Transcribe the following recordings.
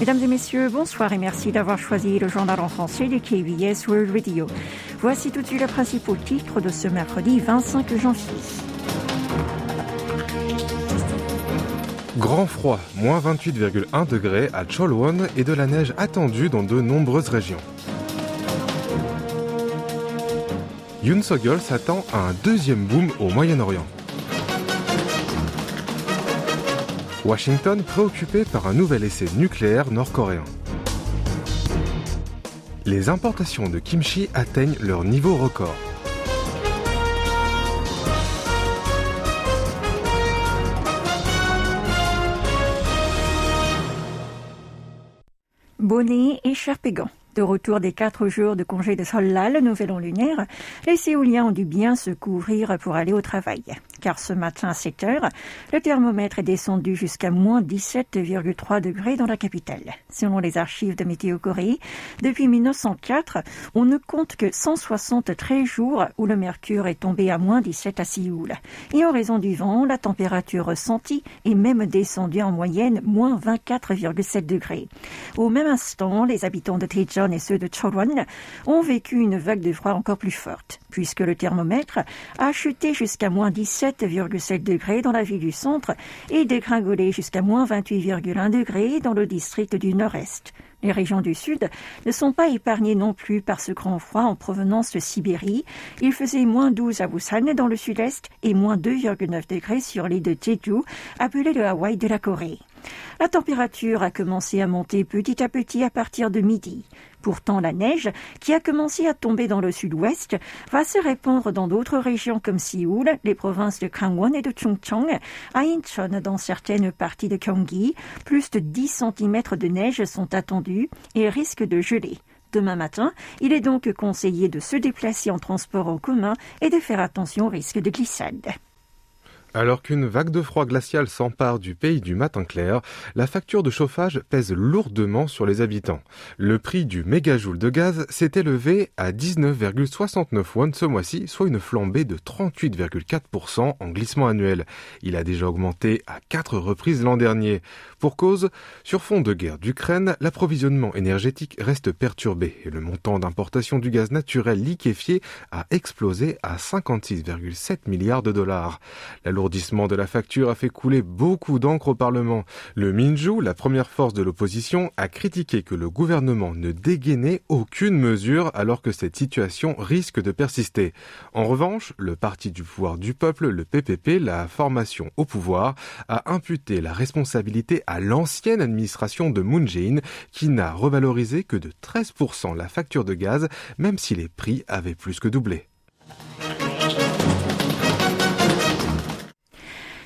Mesdames et messieurs, bonsoir et merci d'avoir choisi le journal en français de KBS World Radio. Voici tout de suite les principaux titres de ce mercredi 25 janvier. Grand froid, moins 28,1 degrés à Cholwon et de la neige attendue dans de nombreuses régions. Yoon Sogol s'attend à un deuxième boom au Moyen-Orient. Washington préoccupé par un nouvel essai nucléaire nord-coréen. Les importations de kimchi atteignent leur niveau record. Bonnet et Cherpégan. De retour des quatre jours de congé de Solal, le nouvel an lunaire, les Séouliens ont dû bien se couvrir pour aller au travail. Car ce matin à 7 heures, le thermomètre est descendu jusqu'à moins 17,3 degrés dans la capitale. Selon les archives de Météo Corée, depuis 1904, on ne compte que 173 jours où le mercure est tombé à moins 17 à Séoul. Et en raison du vent, la température ressentie est même descendue en moyenne moins 24,7 degrés. Au même instant, les habitants de Et ceux de Chorwon ont vécu une vague de froid encore plus forte, puisque le thermomètre a chuté jusqu'à moins 17,7 degrés dans la ville du centre et dégringolé jusqu'à moins 28,1 degrés dans le district du nord-est. Les régions du sud ne sont pas épargnées non plus par ce grand froid en provenance de Sibérie. Il faisait moins 12 à Busan dans le sud-est et moins 2,9 degrés sur l'île de Jeju, appelée le Hawaï de la Corée. La température a commencé à monter petit à petit à partir de midi. Pourtant, la neige, qui a commencé à tomber dans le sud-ouest, va se répandre dans d'autres régions comme Séoul, les provinces de Gangwon et de Chungcheong, à Incheon dans certaines parties de Gyeonggi. Plus de 10 cm de neige sont attendus et risquent de geler. Demain matin, il est donc conseillé de se déplacer en transport en commun et de faire attention au risque de glissade. Alors qu'une vague de froid glacial s'empare du pays du matin clair, la facture de chauffage pèse lourdement sur les habitants. Le prix du mégajoule de gaz s'est élevé à 19,69 won ce mois-ci, soit une flambée de 38,4% en glissement annuel. Il a déjà augmenté à quatre reprises l'an dernier. Pour cause, sur fond de guerre d'Ukraine, l'approvisionnement énergétique reste perturbé et le montant d'importation du gaz naturel liquéfié a explosé à 56,7 milliards de dollars. L'alourdissement de la facture a fait couler beaucoup d'encre au Parlement. Le Minju, la première force de l'opposition, a critiqué que le gouvernement ne dégainait aucune mesure alors que cette situation risque de persister. En revanche, le parti du pouvoir du peuple, le PPP, la formation au pouvoir, a imputé la responsabilité à l'ancienne administration de Moon Jae-in qui n'a revalorisé que de 13% la facture de gaz même si les prix avaient plus que doublé.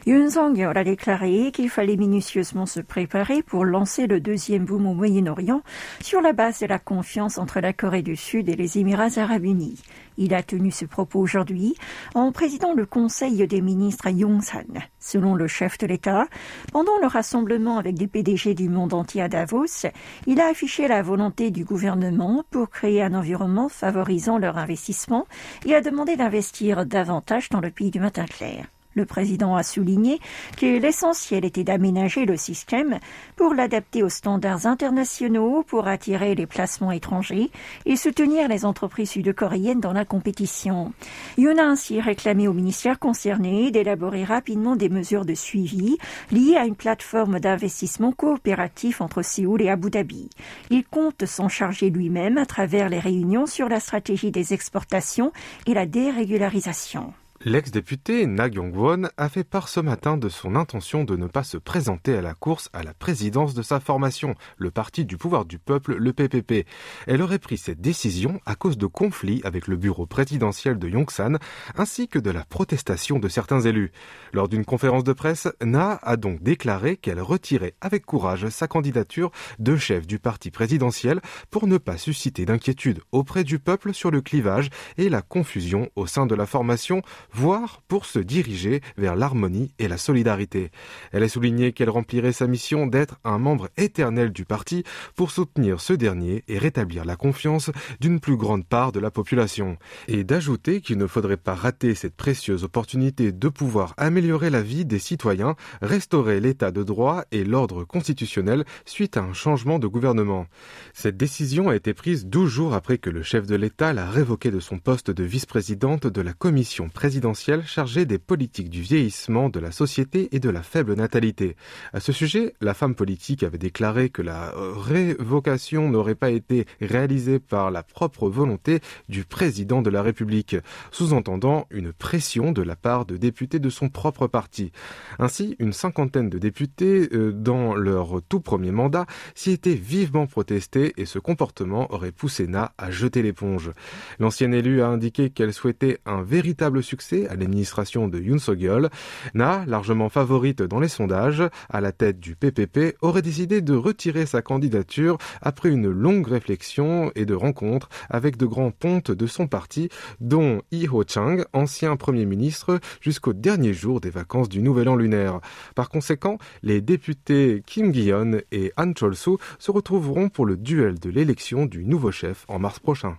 Yoon Song-yeol a déclaré qu'il fallait minutieusement se préparer pour lancer le deuxième boom au Moyen-Orient sur la base de la confiance entre la Corée du Sud et les Émirats arabes unis. Il a tenu ce propos aujourd'hui en présidant le Conseil des ministres à Yongsan. Selon le chef de l'État, pendant le rassemblement avec des PDG du monde entier à Davos, il a affiché la volonté du gouvernement pour créer un environnement favorisant leur investissement et a demandé d'investir davantage dans le pays du matin clair. Le président a souligné que l'essentiel était d'aménager le système pour l'adapter aux standards internationaux pour attirer les placements étrangers et soutenir les entreprises sud-coréennes dans la compétition. Yoon a ainsi réclamé au ministère concerné d'élaborer rapidement des mesures de suivi liées à une plateforme d'investissement coopératif entre Séoul et Abu Dhabi. Il compte s'en charger lui-même à travers les réunions sur la stratégie des exportations et la dérégularisation. L'ex-député Na Gyong-won a fait part ce matin de son intention de ne pas se présenter à la course à la présidence de sa formation, le parti du pouvoir du peuple, le PPP. Elle aurait pris cette décision à cause de conflits avec le bureau présidentiel de Yongsan ainsi que de la protestation de certains élus. Lors d'une conférence de presse, Na a donc déclaré qu'elle retirait avec courage sa candidature de chef du parti présidentiel pour ne pas susciter d'inquiétude auprès du peuple sur le clivage et la confusion au sein de la formation voire pour se diriger vers l'harmonie et la solidarité. Elle a souligné qu'elle remplirait sa mission d'être un membre éternel du parti pour soutenir ce dernier et rétablir la confiance d'une plus grande part de la population. Et d'ajouter qu'il ne faudrait pas rater cette précieuse opportunité de pouvoir améliorer la vie des citoyens, restaurer l'état de droit et l'ordre constitutionnel suite à un changement de gouvernement. Cette décision a été prise 12 jours après que le chef de l'État l'a révoqué de son poste de vice-présidente de la commission présidentielle chargée des politiques du vieillissement de la société et de la faible natalité. À ce sujet, la femme politique avait déclaré que la révocation n'aurait pas été réalisée par la propre volonté du président de la République, sous-entendant une pression de la part de députés de son propre parti. Ainsi, une cinquantaine de députés, euh, dans leur tout premier mandat, s'y étaient vivement protestés et ce comportement aurait poussé Na à jeter l'éponge. L'ancienne élue a indiqué qu'elle souhaitait un véritable succès à l'administration de Yoon Suk-yeol. Na, largement favorite dans les sondages, à la tête du PPP, aurait décidé de retirer sa candidature après une longue réflexion et de rencontres avec de grands pontes de son parti, dont Lee Ho-chang, ancien premier ministre, jusqu'au dernier jour des vacances du Nouvel An lunaire. Par conséquent, les députés Kim Gi-yeon et Han Chol-soo se retrouveront pour le duel de l'élection du nouveau chef en mars prochain.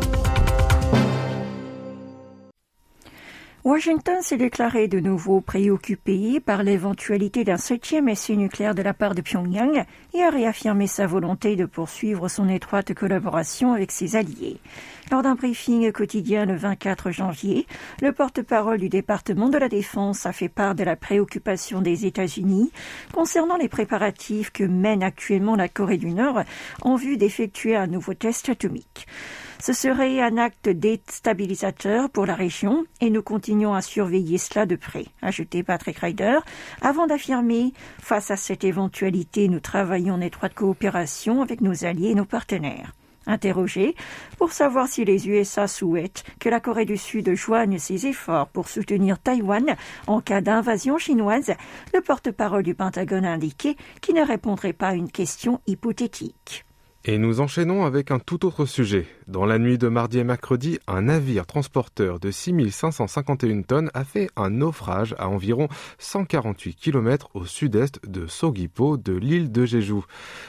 Washington s'est déclaré de nouveau préoccupé par l'éventualité d'un septième essai nucléaire de la part de Pyongyang et a réaffirmé sa volonté de poursuivre son étroite collaboration avec ses alliés. Lors d'un briefing quotidien le 24 janvier, le porte-parole du département de la Défense a fait part de la préoccupation des États-Unis concernant les préparatifs que mène actuellement la Corée du Nord en vue d'effectuer un nouveau test atomique. Ce serait un acte déstabilisateur pour la région et nous continuons à surveiller cela de près, ajouté Patrick Ryder, avant d'affirmer, face à cette éventualité, nous travaillons en étroite coopération avec nos alliés et nos partenaires. Interrogé pour savoir si les USA souhaitent que la Corée du Sud joigne ses efforts pour soutenir Taïwan en cas d'invasion chinoise, le porte-parole du Pentagone a indiqué qu'il ne répondrait pas à une question hypothétique. Et nous enchaînons avec un tout autre sujet. Dans la nuit de mardi et mercredi, un navire transporteur de 6551 tonnes a fait un naufrage à environ 148 km au sud-est de Sogipo de l'île de Jeju.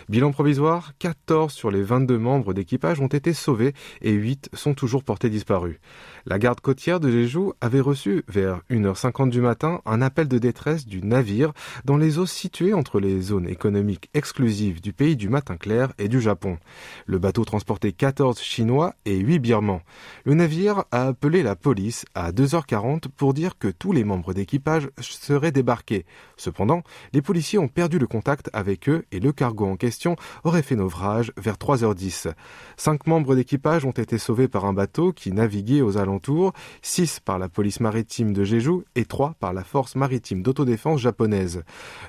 Bilan provisoire, 14 sur les 22 membres d'équipage ont été sauvés et 8 sont toujours portés disparus. La garde côtière de Jeju avait reçu vers 1h50 du matin un appel de détresse du navire dans les eaux situées entre les zones économiques exclusives du pays du matin clair et du Japon. Le bateau transportait 14 Chinois et 8 Birmans. Le navire a appelé la police à 2h40 pour dire que tous les membres d'équipage seraient débarqués. Cependant, les policiers ont perdu le contact avec eux et le cargo en question aurait fait naufrage vers 3h10. Cinq membres d'équipage ont été sauvés par un bateau qui naviguait aux alentours, six par la police maritime de Jeju et trois par la force maritime d'autodéfense japonaise.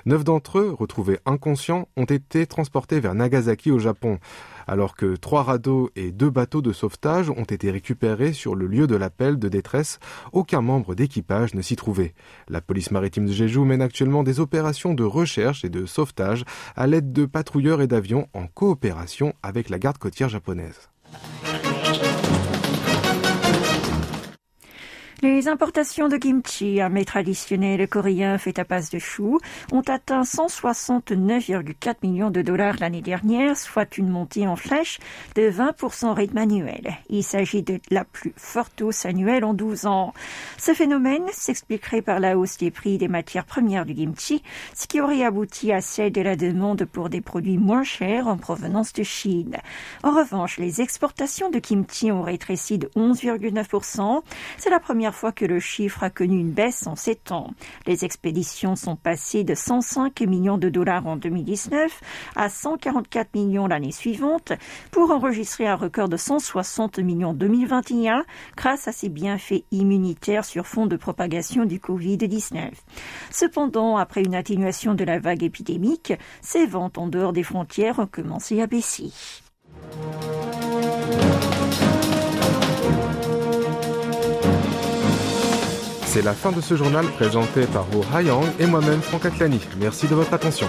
Neuf d'entre eux, retrouvés inconscients, ont été transportés vers Nagasaki au Japon alors que trois radeaux et deux bateaux de sauvetage ont été récupérés sur le lieu de l'appel de détresse, aucun membre d'équipage ne s'y trouvait. La police maritime de Jeju mène actuellement des opérations de recherche et de sauvetage à l'aide de patrouilleurs et d'avions en coopération avec la garde côtière japonaise. Les importations de kimchi, un mets traditionnel coréen fait à base de choux, ont atteint 169,4 millions de dollars l'année dernière, soit une montée en flèche de 20% rythme annuel. Il s'agit de la plus forte hausse annuelle en 12 ans. Ce phénomène s'expliquerait par la hausse des prix des matières premières du kimchi, ce qui aurait abouti à celle de la demande pour des produits moins chers en provenance de Chine. En revanche, les exportations de kimchi ont rétréci de 11,9%. C'est la première fois que le chiffre a connu une baisse en sept ans. Les expéditions sont passées de 105 millions de dollars en 2019 à 144 millions l'année suivante pour enregistrer un record de 160 millions en 2021 grâce à ses bienfaits immunitaires sur fond de propagation du Covid-19. Cependant, après une atténuation de la vague épidémique, ces ventes en dehors des frontières ont commencé à baisser. C'est la fin de ce journal présenté par Oh Hayang et moi-même Franck Atlani. Merci de votre attention.